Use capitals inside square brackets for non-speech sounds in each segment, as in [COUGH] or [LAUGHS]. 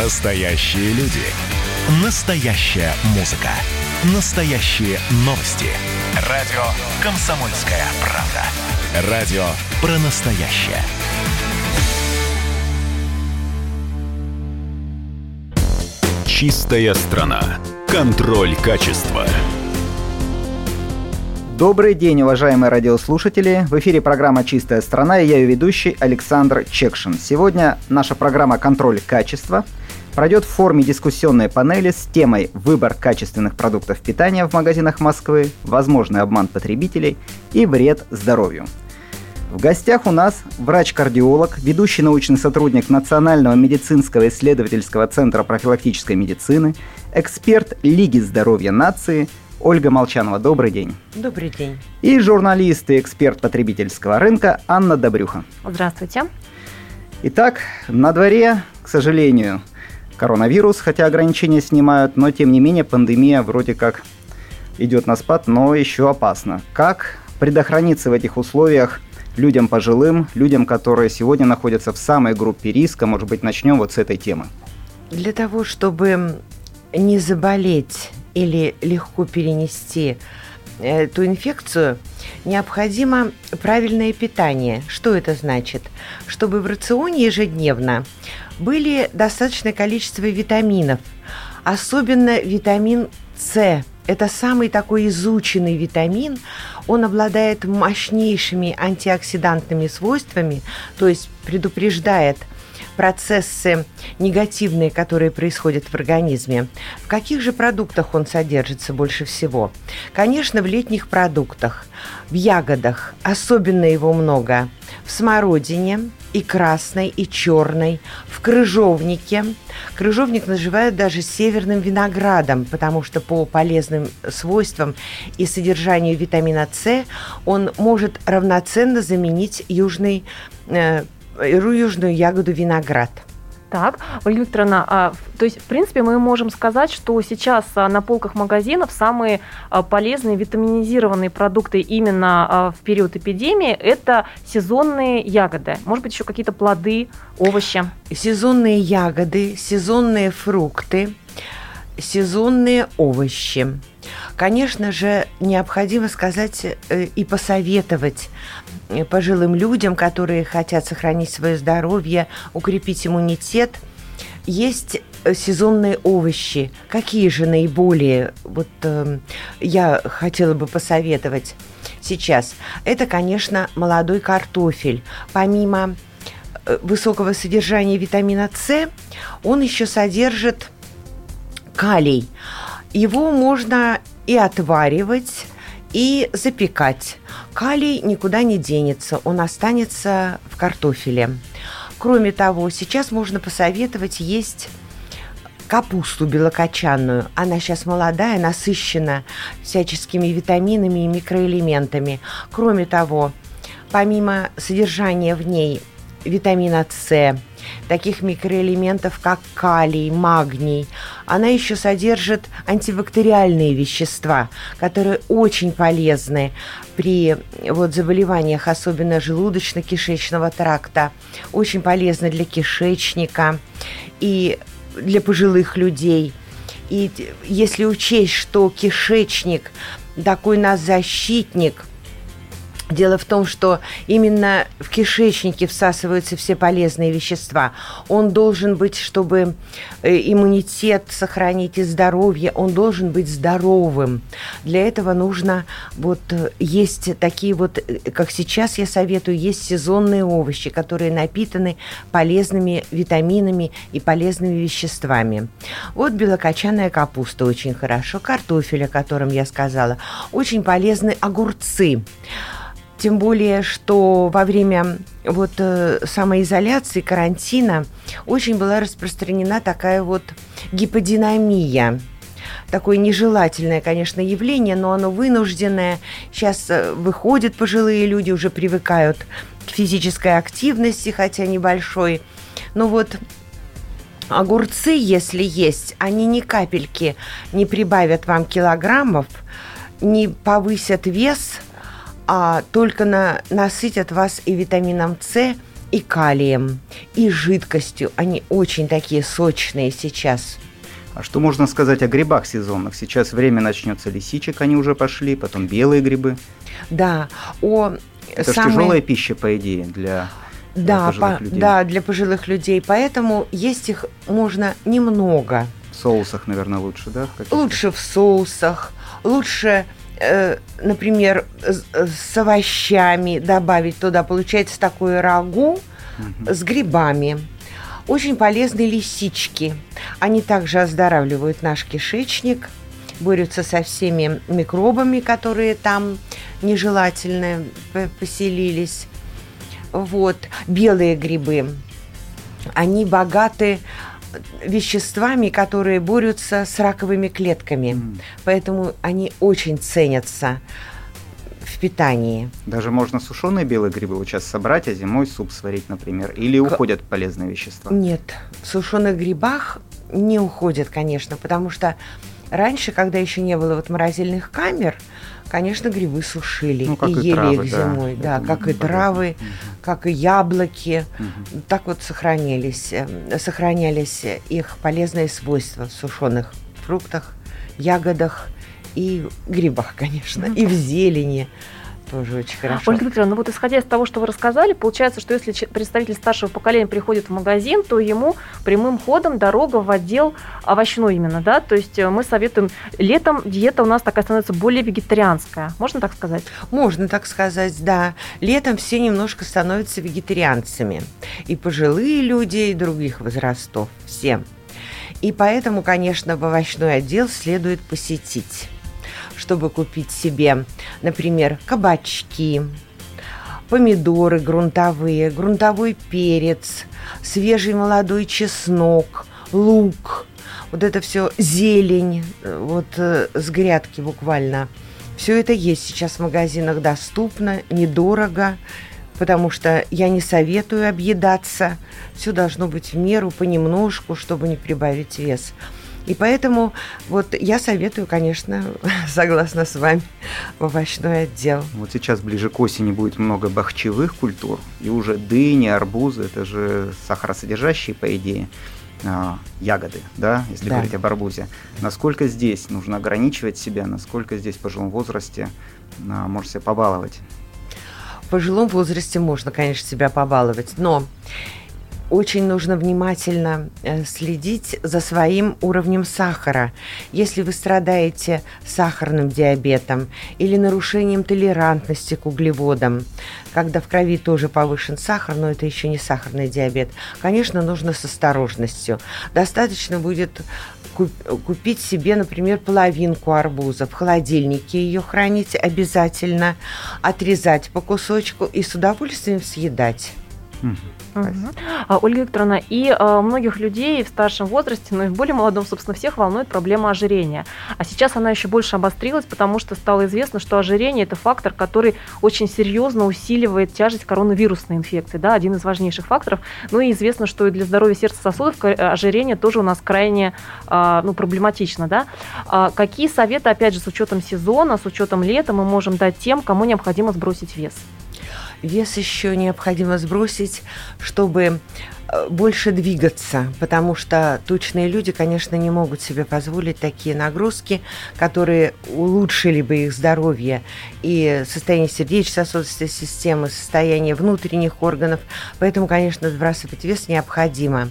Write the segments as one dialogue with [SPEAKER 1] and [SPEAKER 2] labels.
[SPEAKER 1] Настоящие люди. Настоящая музыка. Настоящие новости. Радио «Комсомольская правда». Радио про настоящее. Чистая страна. Контроль качества.
[SPEAKER 2] Добрый день, уважаемые радиослушатели. В эфире программа «Чистая страна» и я ее ведущий Александр Чекшин. Сегодня наша программа «Контроль качества» пройдет в форме дискуссионной панели с темой «Выбор качественных продуктов питания в магазинах Москвы, возможный обман потребителей и вред здоровью». В гостях у нас врач-кардиолог, ведущий научный сотрудник Национального медицинского исследовательского центра профилактической медицины, эксперт Лиги здоровья нации Ольга Молчанова. Добрый день.
[SPEAKER 3] Добрый день.
[SPEAKER 2] И журналист и эксперт потребительского рынка Анна Добрюха.
[SPEAKER 4] Здравствуйте.
[SPEAKER 2] Итак, на дворе, к сожалению, коронавирус, хотя ограничения снимают, но тем не менее пандемия вроде как идет на спад, но еще опасно. Как предохраниться в этих условиях людям пожилым, людям, которые сегодня находятся в самой группе риска? Может быть, начнем вот с этой темы.
[SPEAKER 3] Для того, чтобы не заболеть или легко перенести эту инфекцию, необходимо правильное питание. Что это значит? Чтобы в рационе ежедневно были достаточное количество витаминов, особенно витамин С. Это самый такой изученный витамин. Он обладает мощнейшими антиоксидантными свойствами, то есть предупреждает – процессы негативные, которые происходят в организме. В каких же продуктах он содержится больше всего? Конечно, в летних продуктах, в ягодах, особенно его много, в смородине, и красной, и черной, в крыжовнике. Крыжовник называют даже северным виноградом, потому что по полезным свойствам и содержанию витамина С он может равноценно заменить южный э, южную ягоду виноград.
[SPEAKER 4] Так, Ольга Викторовна, а, то есть, в принципе, мы можем сказать, что сейчас а, на полках магазинов самые а, полезные витаминизированные продукты именно а, в период эпидемии – это сезонные ягоды. Может быть, еще какие-то плоды, овощи?
[SPEAKER 3] Сезонные ягоды, сезонные фрукты, сезонные овощи. Конечно же, необходимо сказать э, и посоветовать пожилым людям, которые хотят сохранить свое здоровье, укрепить иммунитет. Есть э, сезонные овощи. Какие же наиболее вот э, я хотела бы посоветовать сейчас? Это, конечно, молодой картофель. Помимо высокого содержания витамина С, он еще содержит калий. Его можно и отваривать, и запекать. Калий никуда не денется, он останется в картофеле. Кроме того, сейчас можно посоветовать есть капусту белокочанную. Она сейчас молодая, насыщена всяческими витаминами и микроэлементами. Кроме того, помимо содержания в ней витамина С, таких микроэлементов, как калий, магний. Она еще содержит антибактериальные вещества, которые очень полезны при вот, заболеваниях, особенно желудочно-кишечного тракта, очень полезны для кишечника и для пожилых людей. И если учесть, что кишечник такой нас защитник – Дело в том, что именно в кишечнике всасываются все полезные вещества. Он должен быть, чтобы э, иммунитет сохранить и здоровье, он должен быть здоровым. Для этого нужно вот э, есть такие вот, э, как сейчас я советую, есть сезонные овощи, которые напитаны полезными витаминами и полезными веществами. Вот белокочанная капуста очень хорошо, картофель, о котором я сказала, очень полезны огурцы. Тем более, что во время вот э, самоизоляции, карантина очень была распространена такая вот гиподинамия такое нежелательное, конечно, явление, но оно вынужденное. Сейчас э, выходят пожилые люди, уже привыкают к физической активности, хотя небольшой. Но вот огурцы, если есть, они ни капельки не прибавят вам килограммов, не повысят вес – а только на, насытят вас и витамином С, и калием, и жидкостью. Они очень такие сочные сейчас.
[SPEAKER 2] А что можно сказать о грибах сезонных? Сейчас время начнется лисичек, они уже пошли, потом белые грибы.
[SPEAKER 3] Да, о
[SPEAKER 2] Это самые... же тяжелая пища, по идее, для
[SPEAKER 3] да, пожилых по, людей. Да, для пожилых людей. Поэтому есть их можно немного.
[SPEAKER 2] В соусах, наверное, лучше, да?
[SPEAKER 3] Лучше в соусах, лучше например, с овощами добавить туда, получается такое рагу угу. с грибами. Очень полезны лисички. Они также оздоравливают наш кишечник, борются со всеми микробами, которые там нежелательно поселились. Вот. Белые грибы. Они богаты веществами, которые борются с раковыми клетками. Mm. Поэтому они очень ценятся в питании.
[SPEAKER 2] Даже можно сушеные белые грибы вот сейчас собрать, а зимой суп сварить, например. Или К... уходят полезные вещества?
[SPEAKER 3] Нет, в сушеных грибах не уходят, конечно, потому что раньше, когда еще не было вот морозильных камер, конечно, грибы сушили ну, и, и ели травы, их зимой, да, да как и травы, угу. как и яблоки, угу. так вот сохранились, э, сохранялись их полезные свойства в сушеных фруктах, ягодах и грибах, конечно, угу. и в зелени тоже очень хорошо.
[SPEAKER 4] Ольга Викторовна, ну вот исходя из того, что вы рассказали, получается, что если представитель старшего поколения приходит в магазин, то ему прямым ходом дорога в отдел овощной именно, да? То есть э, мы советуем, летом диета у нас такая становится более вегетарианская. Можно так сказать?
[SPEAKER 3] Можно так сказать, да. Летом все немножко становятся вегетарианцами. И пожилые люди, и других возрастов. Все. И поэтому, конечно, в овощной отдел следует посетить чтобы купить себе, например, кабачки, помидоры грунтовые, грунтовой перец, свежий молодой чеснок, лук, вот это все зелень, вот э, с грядки буквально. Все это есть сейчас в магазинах доступно, недорого, потому что я не советую объедаться. Все должно быть в меру, понемножку, чтобы не прибавить вес. И поэтому вот я советую, конечно, [LAUGHS] согласно с вами, в овощной отдел.
[SPEAKER 2] Вот сейчас ближе к осени будет много бахчевых культур, и уже дыни, арбузы, это же сахаросодержащие, по идее, а, ягоды, да, если да. говорить об арбузе. Насколько здесь нужно ограничивать себя, насколько здесь в пожилом возрасте а, можно себя побаловать?
[SPEAKER 3] В пожилом возрасте можно, конечно, себя побаловать, но очень нужно внимательно э, следить за своим уровнем сахара. Если вы страдаете сахарным диабетом или нарушением толерантности к углеводам, когда в крови тоже повышен сахар, но это еще не сахарный диабет, конечно, нужно с осторожностью. Достаточно будет купить себе, например, половинку арбуза, в холодильнике ее хранить обязательно, отрезать по кусочку и с удовольствием съедать.
[SPEAKER 4] Угу. А, Ольга Викторовна, и а, многих людей в старшем возрасте, но и в более молодом, собственно, всех волнует проблема ожирения. А сейчас она еще больше обострилась, потому что стало известно, что ожирение – это фактор, который очень серьезно усиливает тяжесть коронавирусной инфекции, да, один из важнейших факторов. Ну и известно, что и для здоровья сердца сосудов ожирение тоже у нас крайне а, ну, проблематично, да. А, какие советы, опять же, с учетом сезона, с учетом лета мы можем дать тем, кому необходимо сбросить вес?
[SPEAKER 3] Вес еще необходимо сбросить, чтобы больше двигаться, потому что тучные люди, конечно, не могут себе позволить такие нагрузки, которые улучшили бы их здоровье и состояние сердечно-сосудистой системы, состояние внутренних органов. Поэтому, конечно, сбрасывать вес необходимо.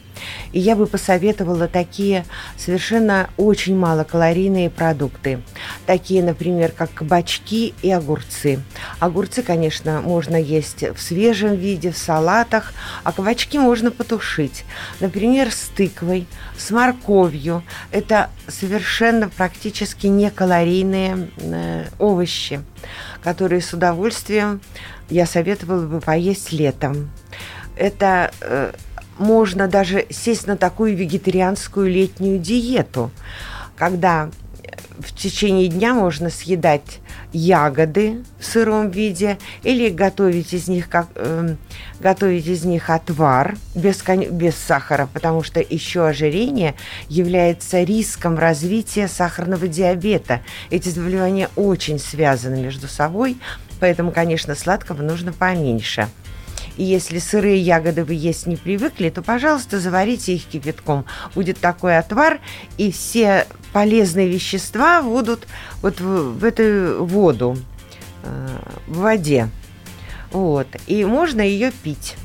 [SPEAKER 3] И я бы посоветовала такие совершенно очень малокалорийные продукты. Такие, например, как кабачки и огурцы. Огурцы, конечно, можно есть в свежем виде, в салатах, а кабачки можно потушить потушить. Например, с тыквой, с морковью. Это совершенно практически не калорийные э, овощи, которые с удовольствием я советовала бы поесть летом. Это э, можно даже сесть на такую вегетарианскую летнюю диету, когда в течение дня можно съедать ягоды в сыром виде или готовить из них, как, э, готовить из них отвар без, без сахара, потому что еще ожирение является риском развития сахарного диабета. Эти заболевания очень связаны между собой, поэтому, конечно, сладкого нужно поменьше. И если сырые ягоды вы есть не привыкли, то, пожалуйста, заварите их кипятком. Будет такой отвар, и все полезные вещества будут вот в, в эту воду, э, в воде. Вот. И можно ее пить.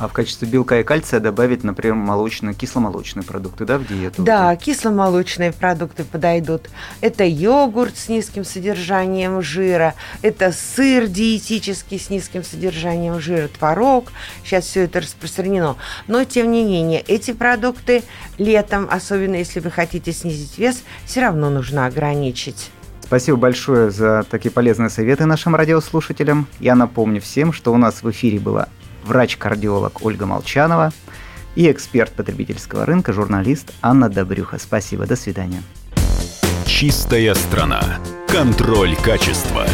[SPEAKER 2] А в качестве белка и кальция добавить, например, молочные, кисломолочные продукты, да, в диету?
[SPEAKER 3] Да, кисломолочные продукты подойдут. Это йогурт с низким содержанием жира, это сыр диетический с низким содержанием жира, творог. Сейчас все это распространено. Но, тем не менее, эти продукты летом, особенно если вы хотите снизить вес, все равно нужно ограничить.
[SPEAKER 2] Спасибо большое за такие полезные советы нашим радиослушателям. Я напомню всем, что у нас в эфире была врач-кардиолог Ольга Молчанова и эксперт потребительского рынка, журналист Анна Добрюха. Спасибо, до свидания.
[SPEAKER 1] Чистая страна. Контроль качества.